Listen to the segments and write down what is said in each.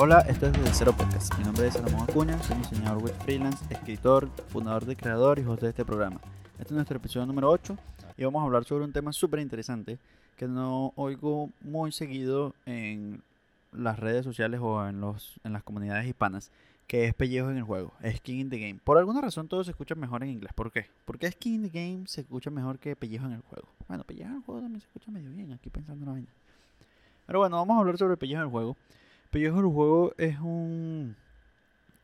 Hola, esto es Desde Cero Podcast. Mi nombre es Salomón Acuña, soy diseñador web freelance, escritor, fundador de Creador y host de este programa. Este es nuestro episodio número 8 y vamos a hablar sobre un tema súper interesante que no oigo muy seguido en las redes sociales o en, los, en las comunidades hispanas, que es pellejo en el juego, skin in the game. Por alguna razón todo se escucha mejor en inglés. ¿Por qué? Porque skin in the game se escucha mejor que pellejo en el juego. Bueno, pellejo en el juego también se escucha medio bien, aquí pensando en la vaina. Pero bueno, vamos a hablar sobre pellejo en el juego. En el juego es un.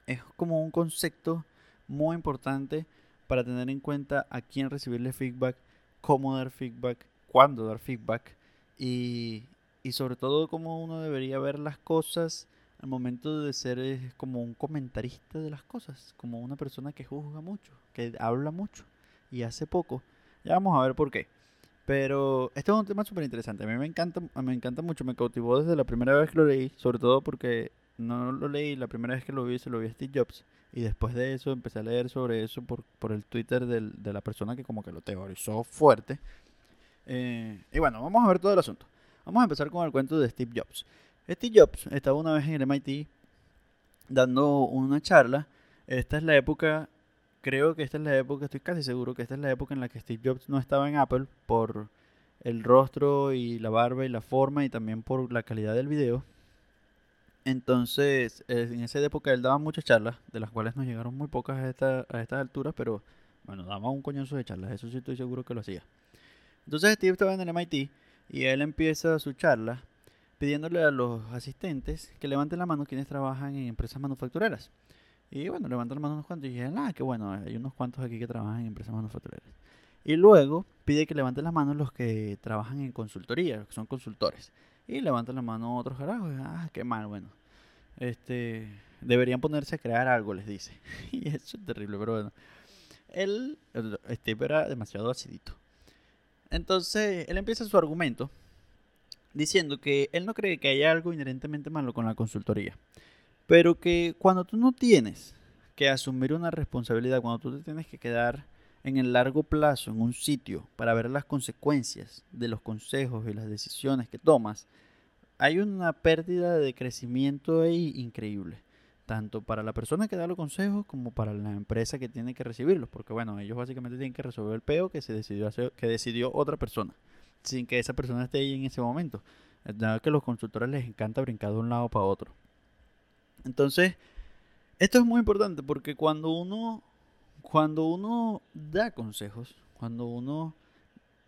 Es como un concepto muy importante para tener en cuenta a quién recibirle feedback, cómo dar feedback, cuándo dar feedback y, y sobre todo cómo uno debería ver las cosas al momento de ser como un comentarista de las cosas, como una persona que juzga mucho, que habla mucho y hace poco. Ya vamos a ver por qué. Pero este es un tema súper interesante. A mí me encanta, me encanta mucho, me cautivó desde la primera vez que lo leí, sobre todo porque no lo leí, la primera vez que lo vi se lo vi a Steve Jobs. Y después de eso empecé a leer sobre eso por, por el Twitter del, de la persona que como que lo teorizó fuerte. Eh, y bueno, vamos a ver todo el asunto. Vamos a empezar con el cuento de Steve Jobs. Steve Jobs estaba una vez en el MIT dando una charla. Esta es la época creo que esta es la época, estoy casi seguro que esta es la época en la que Steve Jobs no estaba en Apple por el rostro y la barba y la forma y también por la calidad del video. Entonces, en esa época él daba muchas charlas, de las cuales nos llegaron muy pocas a, esta, a estas alturas, pero bueno, daba un coñazo de charlas, eso sí estoy seguro que lo hacía. Entonces Steve estaba en el MIT y él empieza su charla pidiéndole a los asistentes que levanten la mano quienes trabajan en empresas manufactureras. Y bueno, levantan la mano unos cuantos y dije, ah, qué bueno, hay unos cuantos aquí que trabajan en empresas manufactureras. Y luego pide que levanten las manos los que trabajan en consultoría, que son consultores. Y levantan la mano otros carajos. Ah, qué mal, bueno. Este, deberían ponerse a crear algo, les dice. y eso es terrible, pero bueno. Él, Steve era demasiado acidito. Entonces, él empieza su argumento diciendo que él no cree que haya algo inherentemente malo con la consultoría. Pero que cuando tú no tienes que asumir una responsabilidad, cuando tú te tienes que quedar en el largo plazo en un sitio para ver las consecuencias de los consejos y las decisiones que tomas, hay una pérdida de crecimiento ahí increíble, tanto para la persona que da los consejos como para la empresa que tiene que recibirlos, porque bueno, ellos básicamente tienen que resolver el peo que se decidió hacer, que decidió otra persona, sin que esa persona esté ahí en ese momento. Dado que a los consultores les encanta brincar de un lado para otro. Entonces, esto es muy importante porque cuando uno, cuando uno da consejos, cuando uno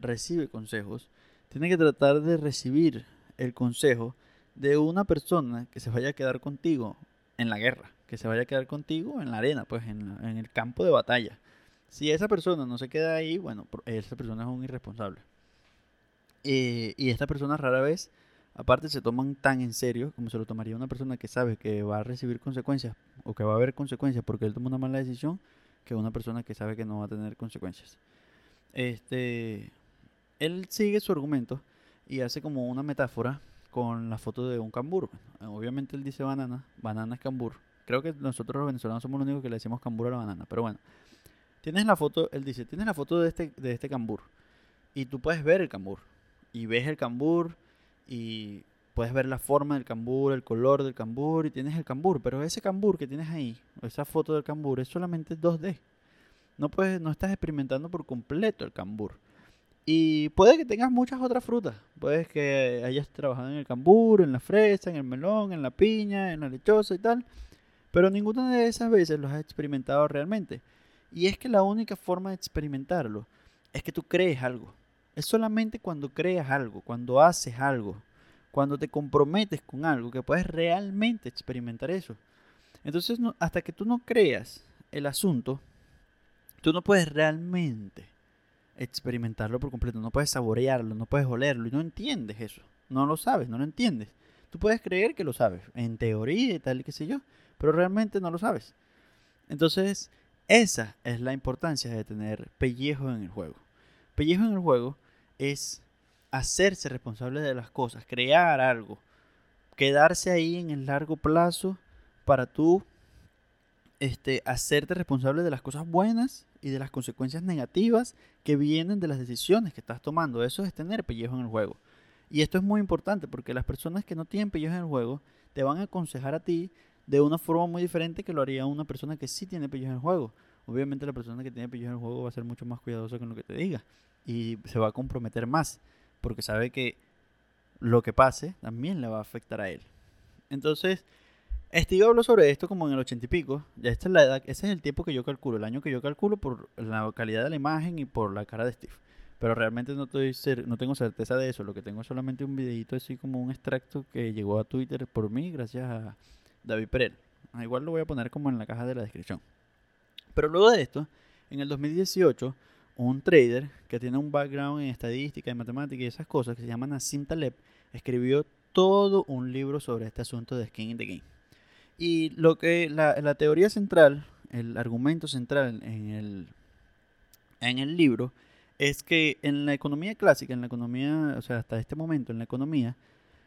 recibe consejos, tiene que tratar de recibir el consejo de una persona que se vaya a quedar contigo en la guerra, que se vaya a quedar contigo en la arena, pues en, en el campo de batalla. Si esa persona no se queda ahí, bueno, esa persona es un irresponsable. Eh, y esta persona rara vez Aparte se toman tan en serio como se lo tomaría una persona que sabe que va a recibir consecuencias o que va a haber consecuencias porque él toma una mala decisión que una persona que sabe que no va a tener consecuencias. Este, él sigue su argumento y hace como una metáfora con la foto de un cambur. Obviamente él dice banana, banana es cambur. Creo que nosotros los venezolanos somos los únicos que le decimos cambur a la banana, pero bueno. Tienes la foto, él dice, tienes la foto de este, de este cambur y tú puedes ver el cambur y ves el cambur y puedes ver la forma del cambur, el color del cambur y tienes el cambur, pero ese cambur que tienes ahí, esa foto del cambur es solamente 2D. No puedes no estás experimentando por completo el cambur. Y puede que tengas muchas otras frutas. Puedes que hayas trabajado en el cambur, en la fresa, en el melón, en la piña, en la lechosa y tal. Pero ninguna de esas veces los has experimentado realmente. Y es que la única forma de experimentarlo es que tú crees algo. Es solamente cuando creas algo, cuando haces algo, cuando te comprometes con algo que puedes realmente experimentar eso. Entonces, hasta que tú no creas el asunto, tú no puedes realmente experimentarlo por completo, no puedes saborearlo, no puedes olerlo y no entiendes eso. No lo sabes, no lo entiendes. Tú puedes creer que lo sabes, en teoría y tal y qué sé yo, pero realmente no lo sabes. Entonces, esa es la importancia de tener pellejo en el juego. Pellejo en el juego es hacerse responsable de las cosas, crear algo, quedarse ahí en el largo plazo para tú este, hacerte responsable de las cosas buenas y de las consecuencias negativas que vienen de las decisiones que estás tomando. Eso es tener pellejo en el juego. Y esto es muy importante porque las personas que no tienen pellejo en el juego te van a aconsejar a ti de una forma muy diferente que lo haría una persona que sí tiene pillos en el juego. Obviamente la persona que tiene pillos en el juego va a ser mucho más cuidadosa con lo que te diga y se va a comprometer más porque sabe que lo que pase también le va a afectar a él. Entonces, Steve habló sobre esto como en el ochenta y pico. Ya esta es la edad, ese es el tiempo que yo calculo, el año que yo calculo por la calidad de la imagen y por la cara de Steve. Pero realmente no, estoy no tengo certeza de eso. Lo que tengo es solamente un videito así como un extracto que llegó a Twitter por mí gracias a David Perel. Ah, igual lo voy a poner como en la caja de la descripción. Pero luego de esto, en el 2018, un trader que tiene un background en estadística, en matemática y esas cosas, que se llama Nassim Taleb, escribió todo un libro sobre este asunto de skin in the game. Y lo que la, la teoría central, el argumento central en el, en el libro, es que en la economía clásica, en la economía, o sea, hasta este momento en la economía,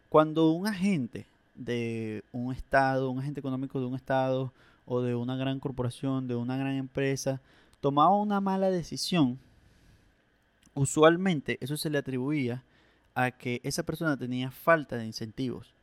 cuando un agente de un estado, un agente económico de un estado o de una gran corporación, de una gran empresa, tomaba una mala decisión, usualmente eso se le atribuía a que esa persona tenía falta de incentivos.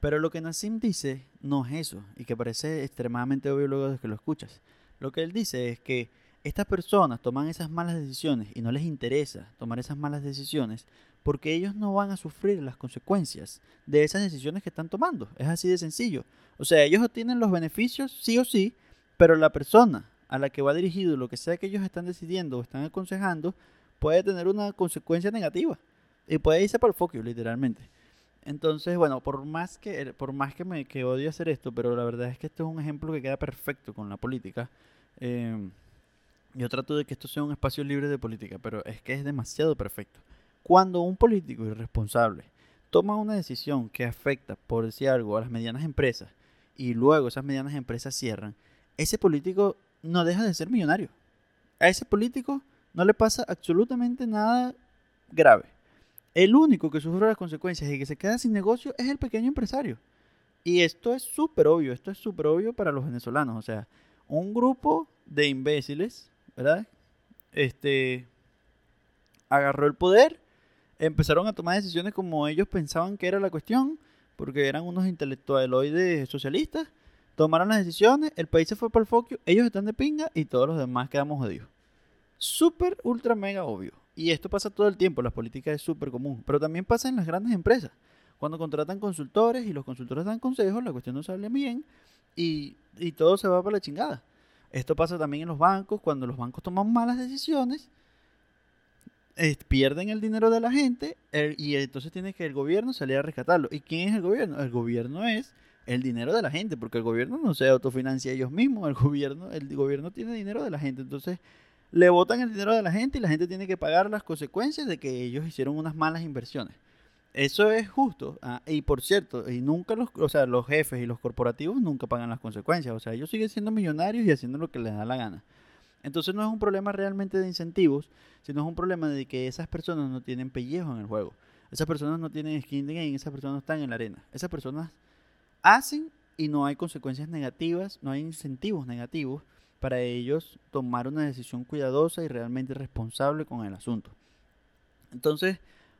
Pero lo que Nassim dice no es eso, y que parece extremadamente obvio luego de que lo escuchas. Lo que él dice es que estas personas toman esas malas decisiones y no les interesa tomar esas malas decisiones porque ellos no van a sufrir las consecuencias de esas decisiones que están tomando. Es así de sencillo. O sea, ellos obtienen los beneficios sí o sí, pero la persona a la que va dirigido lo que sea que ellos están decidiendo o están aconsejando puede tener una consecuencia negativa y puede irse para el foco, literalmente. Entonces, bueno, por más que por más que me que odio hacer esto, pero la verdad es que este es un ejemplo que queda perfecto con la política. Eh, yo trato de que esto sea un espacio libre de política, pero es que es demasiado perfecto. Cuando un político irresponsable toma una decisión que afecta, por decir algo, a las medianas empresas y luego esas medianas empresas cierran, ese político no deja de ser millonario. A ese político no le pasa absolutamente nada grave. El único que sufre las consecuencias y que se queda sin negocio es el pequeño empresario. Y esto es súper obvio, esto es súper obvio para los venezolanos. O sea, un grupo de imbéciles ¿verdad? Este, agarró el poder, empezaron a tomar decisiones como ellos pensaban que era la cuestión, porque eran unos intelectualoides socialistas, tomaron las decisiones, el país se fue para el foco, ellos están de pinga y todos los demás quedamos jodidos. Súper, ultra, mega obvio. Y esto pasa todo el tiempo, las políticas es súper común, pero también pasa en las grandes empresas. Cuando contratan consultores y los consultores dan consejos, la cuestión no sale bien y, y todo se va para la chingada. Esto pasa también en los bancos, cuando los bancos toman malas decisiones, pierden el dinero de la gente y entonces tiene que el gobierno salir a rescatarlo. ¿Y quién es el gobierno? El gobierno es el dinero de la gente, porque el gobierno no se autofinancia ellos mismos, el gobierno, el gobierno tiene dinero de la gente, entonces le botan el dinero de la gente y la gente tiene que pagar las consecuencias de que ellos hicieron unas malas inversiones. Eso es justo. Ah, y por cierto, y nunca los, o sea, los jefes y los corporativos nunca pagan las consecuencias. O sea, ellos siguen siendo millonarios y haciendo lo que les da la gana. Entonces no es un problema realmente de incentivos, sino es un problema de que esas personas no tienen pellejo en el juego. Esas personas no tienen skin de game, esas personas no están en la arena. Esas personas hacen y no hay consecuencias negativas, no hay incentivos negativos para ellos tomar una decisión cuidadosa y realmente responsable con el asunto. Entonces,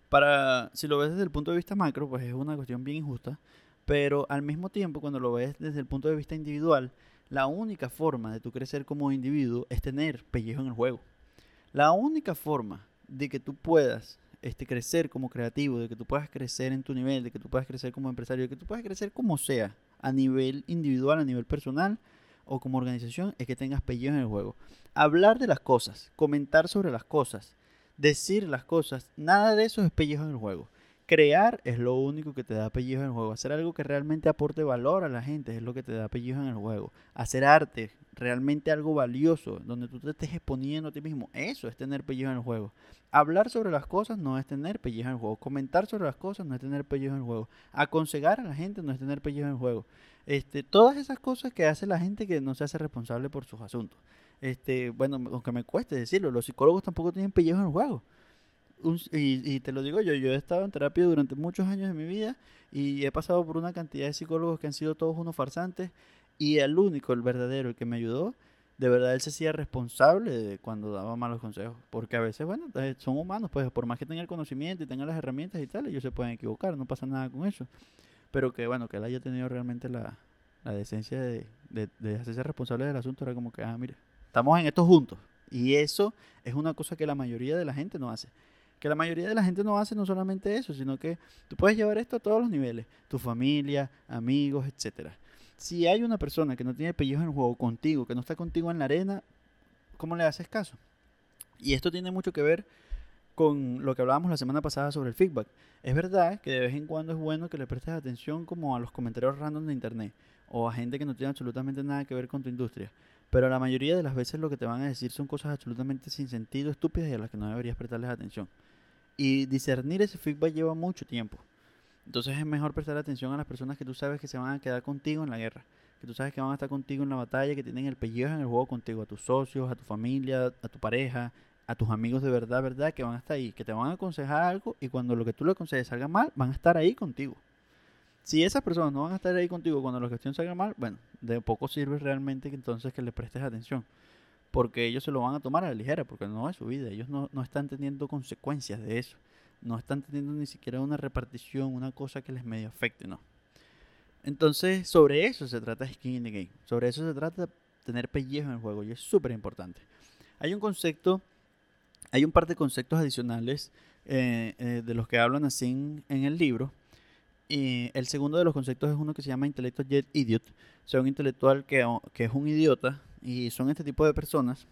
para, si lo ves desde el punto de vista macro, pues es una cuestión bien injusta, pero al mismo tiempo, cuando lo ves desde el punto de vista individual, la única forma de tu crecer como individuo es tener pellejo en el juego. La única forma de que tú puedas este, crecer como creativo, de que tú puedas crecer en tu nivel, de que tú puedas crecer como empresario, de que tú puedas crecer como sea, a nivel individual, a nivel personal o como organización, es que tengas pellejo en el juego. Hablar de las cosas, comentar sobre las cosas, decir las cosas, nada de eso es pellejo en el juego. Crear es lo único que te da pellejo en el juego. Hacer algo que realmente aporte valor a la gente es lo que te da pellejo en el juego. Hacer arte, realmente algo valioso, donde tú te estés exponiendo a ti mismo, eso es tener pellejo en el juego. Hablar sobre las cosas no es tener pellejo en el juego. Comentar sobre las cosas no es tener pellejo en el juego. Aconsejar a la gente no es tener pellejo en el juego. Este, todas esas cosas que hace la gente que no se hace responsable por sus asuntos. Este, bueno, aunque me cueste decirlo, los psicólogos tampoco tienen pellejo en el juego. Y, te lo digo yo, yo he estado en terapia durante muchos años de mi vida y he pasado por una cantidad de psicólogos que han sido todos unos farsantes y el único, el verdadero, el que me ayudó, de verdad él se hacía responsable de cuando daba malos consejos, porque a veces, bueno, eh, son humanos, pues por más que tengan el conocimiento y tengan las herramientas y tal, ellos se pueden equivocar, no pasa nada con eso. pero que bueno, que él haya tenido realmente la, la decencia de, de, de hacerse responsable del asunto, era como que, ah, mira, estamos en esto juntos. Y eso es una cosa que la mayoría de la gente no hace. Que la mayoría de la gente no hace no solamente eso, sino que tú puedes llevar esto a todos los niveles, tu familia, amigos, etcétera. Si hay una persona que no tiene pellejo en el juego contigo, que no está contigo en la arena, ¿cómo le haces caso? Y esto tiene mucho que ver con lo que hablábamos la semana pasada sobre el feedback. Es verdad que de vez en cuando es bueno que le prestes atención como a los comentarios random de internet o a gente que no tiene absolutamente nada que ver con tu industria. Pero la mayoría de las veces lo que te van a decir son cosas absolutamente sin sentido, estúpidas y a las que no deberías prestarles atención. Y discernir ese feedback lleva mucho tiempo. Entonces es mejor prestar atención a las personas que tú sabes que se van a quedar contigo en la guerra, que tú sabes que van a estar contigo en la batalla, que tienen el pellejo en el juego contigo, a tus socios, a tu familia, a tu pareja, a tus amigos de verdad, verdad, que van a estar ahí, que te van a aconsejar algo y cuando lo que tú le aconsejes salga mal, van a estar ahí contigo. Si esas personas no van a estar ahí contigo cuando la gestión salga mal, bueno, de poco sirve realmente que entonces que le prestes atención. Porque ellos se lo van a tomar a la ligera, porque no es su vida. Ellos no, no están teniendo consecuencias de eso. No están teniendo ni siquiera una repartición, una cosa que les medio afecte, no. Entonces, sobre eso se trata Skin in the Game. Sobre eso se trata tener pellejo en el juego y es súper importante. Hay un concepto, hay un par de conceptos adicionales eh, eh, de los que hablan así en, el libro. Y el segundo de los conceptos es uno que se llama intelecto jet idiot. O sea, un intelectual que, que es un idiota y son este tipo de personas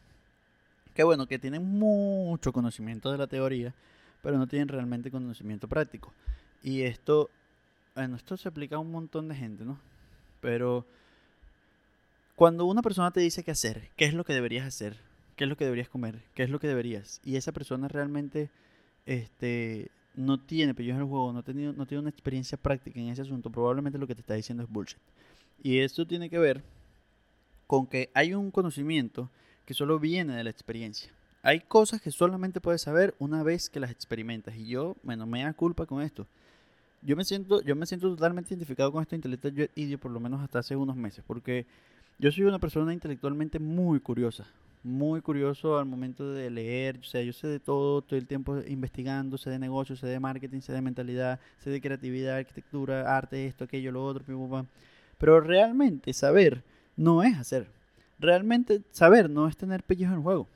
que, bueno, que tienen mucho conocimiento de la teoría, pero no tienen realmente conocimiento práctico. Y esto, bueno, esto se aplica a un montón de gente, ¿no? Pero cuando una persona te dice qué hacer, qué es lo que deberías hacer, qué es lo que deberías comer, qué es lo que deberías, y esa persona realmente este, no tiene yo en el juego, no, tenido, no tiene una experiencia práctica en ese asunto, probablemente lo que te está diciendo es bullshit. Y esto tiene que ver con que hay un conocimiento que solo viene de la experiencia. Hay cosas que solamente puedes saber una vez que las experimentas. Y yo, bueno, me da culpa con esto. Yo me siento, yo me siento totalmente identificado con este intelectual idiot por lo menos hasta hace unos meses. Porque yo soy una persona intelectualmente muy curiosa muy curioso al momento de leer, o sea, yo sé de todo, todo el tiempo investigando, sé de negocios, sé de marketing, sé de mentalidad, sé de creatividad, arquitectura, arte, esto, aquello, lo otro, pero realmente saber no es hacer. Realmente saber no es tener pellejo en juego.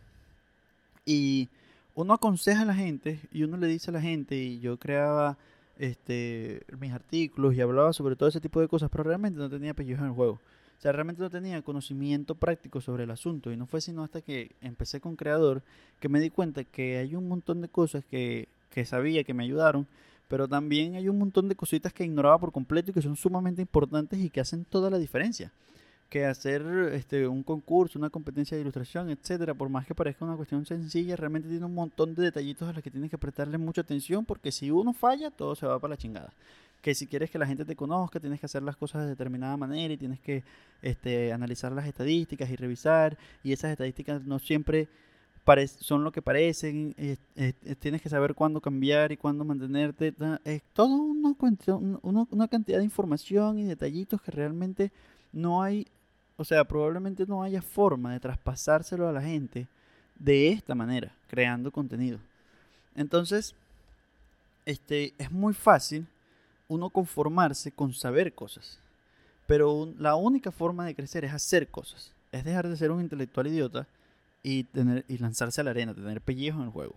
Y uno aconseja a la gente y uno le dice a la gente, y yo creaba este, mis artículos y hablaba sobre todo ese tipo de cosas, pero realmente no tenía pellejo en juego. O sea, realmente no tenía conocimiento práctico sobre el asunto y no fue sino hasta que empecé con Creador que me di cuenta que hay un montón de cosas que, que sabía que me ayudaron, pero también hay un montón de cositas que ignoraba por completo y que son sumamente importantes y que hacen toda la diferencia. Que hacer este, un concurso, una competencia de ilustración, etcétera, por más que parezca una cuestión sencilla, realmente tiene un montón de detallitos a los que tienes que prestarle mucha atención porque si uno falla, todo se va para la chingada que si quieres que la gente te conozca, tienes que hacer las cosas de determinada manera y tienes que este, analizar las estadísticas y revisar. Y esas estadísticas no siempre son lo que parecen. tienes que saber cuándo cambiar y cuándo mantenerte. Es todo una, una cantidad de información y detallitos que realmente no hay, o sea, probablemente no haya forma de traspasárselo a la gente de esta manera, creando contenido. Entonces, este, es muy fácil uno conformarse con saber cosas. Pero la única forma de crecer es hacer cosas. Es dejar de ser un intelectual idiota y, tener, y lanzarse a la arena, tener pellejo en el juego.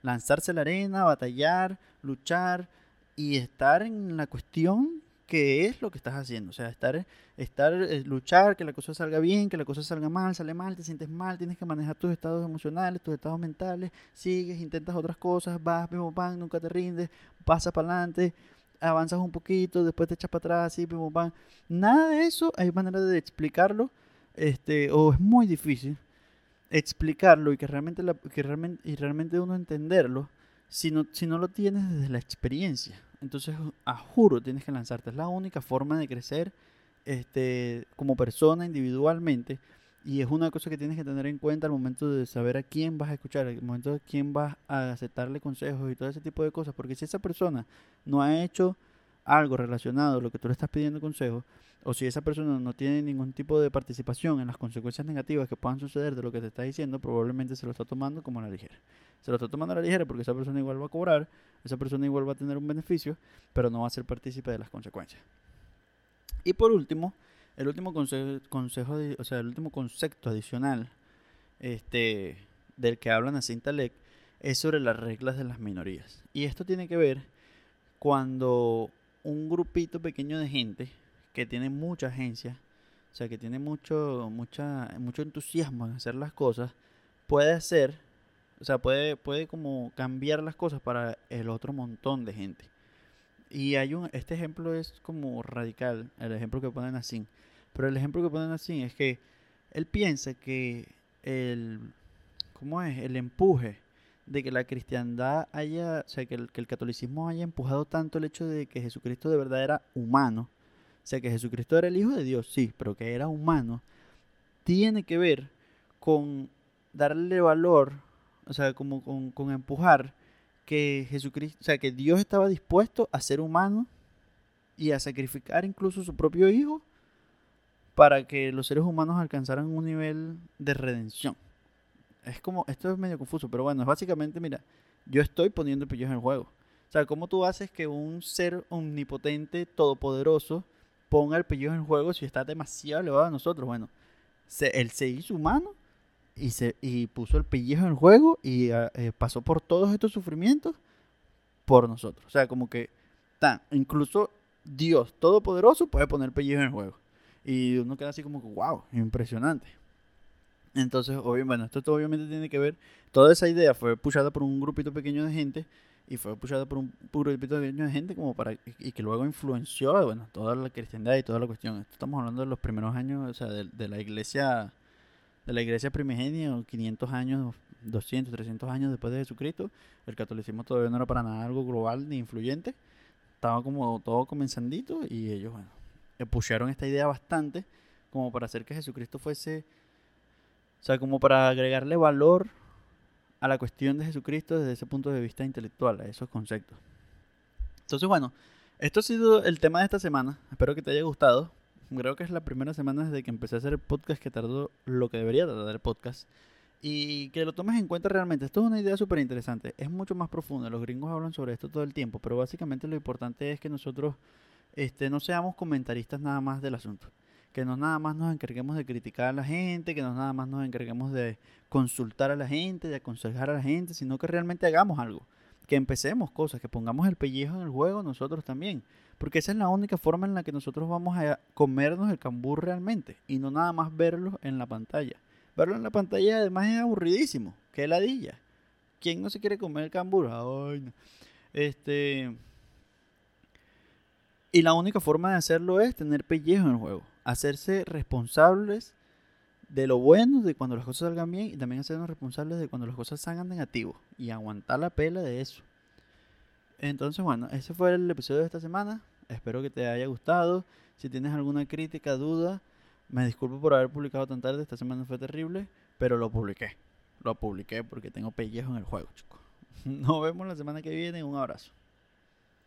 Lanzarse a la arena, batallar, luchar y estar en la cuestión que es lo que estás haciendo. O sea, estar, estar, eh, luchar, que la cosa salga bien, que la cosa salga mal, sale mal, te sientes mal, tienes que manejar tus estados emocionales, tus estados mentales, sigues, intentas otras cosas, vas, pim, pam, nunca te rindes, pasas para adelante avanzas un poquito, después te echas para atrás, así, pim, pam. Nada de eso hay manera de explicarlo, este, o es muy difícil explicarlo y que realmente, que realmente, y realmente uno entenderlo si no, si no lo tienes desde la experiencia. Entonces, a juro, tienes que lanzarte. Es la única forma de crecer este, como persona individualmente y es una cosa que tienes que tener en cuenta al momento de saber a quién vas a escuchar, al momento de quién vas a aceptarle consejos y todo ese tipo de cosas. Porque si esa persona no ha hecho algo relacionado a lo que tú le estás pidiendo consejo, o si esa persona no tiene ningún tipo de participación en las consecuencias negativas que puedan suceder de lo que te está diciendo, probablemente se lo está tomando como a la ligera. Se lo está tomando a la ligera porque esa persona igual va a cobrar, esa persona igual va a tener un beneficio, pero no va a ser partícipe de las consecuencias. Y por último, el último consejo, consejo o sea, el último concepto adicional este, del que hablan a Talek es sobre las reglas de las minorías. Y esto tiene que ver cuando un grupito pequeño de gente que tiene mucha agencia, o sea, que tiene mucho, mucha, mucho entusiasmo en hacer las cosas, puede hacer, o sea, puede, puede como cambiar las cosas para el otro montón de gente. Y hay un, este ejemplo es como radical, el ejemplo que ponen así. Pero el ejemplo que ponen así es que él piensa que el, ¿cómo es? El empuje de que la cristiandad haya, o sea, que el, catolicismo haya empujado tanto el hecho de que Jesucristo de verdad era humano, o sea, que Jesucristo era el Hijo de Dios, sí, pero que era humano, tiene que ver con darle valor, o sea, como con, con empujar que Jesucristo, o sea, que Dios estaba dispuesto a ser humano y a sacrificar incluso su propio hijo para que los seres humanos alcanzaran un nivel de redención. Es como, esto es medio confuso, pero bueno, es básicamente, mira, yo estoy poniendo pillos en el juego. O sea, ¿cómo tú haces que un ser omnipotente, todopoderoso, ponga el pellejo en juego si está demasiado elevado a nosotros? Bueno, él se hizo humano y, se, y puso el pellejo en el juego y ah, eh, pasó por todos estos sufrimientos por nosotros. O sea, como que tan, incluso Dios Todopoderoso puede poner pellejo en el juego. Y uno queda así como que, wow, impresionante. Entonces, bueno, esto obviamente tiene que ver, toda esa idea fue pushada por un grupito pequeño de gente y fue pushada por un grupito pequeño de gente como para y que luego influenció, bueno, toda la cristiandad y toda la cuestión. estamos hablando de los primeros años, o sea, de, la iglesia de la iglesia primigenia, 500 años, 200, 300 años después de Jesucristo, el catolicismo todavía no era para nada algo global ni influyente, estaba como todo comenzandito y ellos, bueno, pusieron esta idea bastante como para hacer que Jesucristo fuese, o sea, como para agregarle valor a la cuestión de Jesucristo desde ese punto de vista intelectual, a esos conceptos. Entonces, bueno, esto ha sido el tema de esta semana. Espero que te haya gustado creo que es la primera semana desde que empecé a hacer el podcast que tardó lo que debería tardar el podcast. Y que lo tomes en cuenta realmente. Esto es una idea súper interesante. Es mucho más profunda. Los gringos hablan sobre esto todo el tiempo. Pero básicamente lo importante es que nosotros este, no seamos comentaristas nada más del asunto. Que no nada más nos encarguemos de criticar a la gente. Que no nada más nos encarguemos de consultar a la gente, de aconsejar a la gente. Sino que realmente hagamos algo. Que empecemos cosas. Que pongamos el pellejo en el juego nosotros también. Porque esa es la única forma en la que nosotros vamos a comernos el cambur realmente. Y no nada más verlo en la pantalla. Verlo en la pantalla además es aburridísimo. Qué ladilla. ¿Quién no se quiere comer el cambur? Ay, no. Este. Y la única forma de hacerlo es tener pellejo en el juego. Hacerse responsables de lo bueno, de cuando las cosas salgan bien, y también hacernos responsables de cuando las cosas salgan negativas. Y aguantar la pela de eso. Entonces, bueno, ese fue el episodio de esta semana. Espero que te haya gustado. Si tienes alguna crítica, duda, me disculpo por haber publicado tan tarde. Esta semana fue terrible, pero lo publiqué. Lo publiqué porque tengo pellejo en el juego, chicos. Nos vemos la semana que viene. Un abrazo.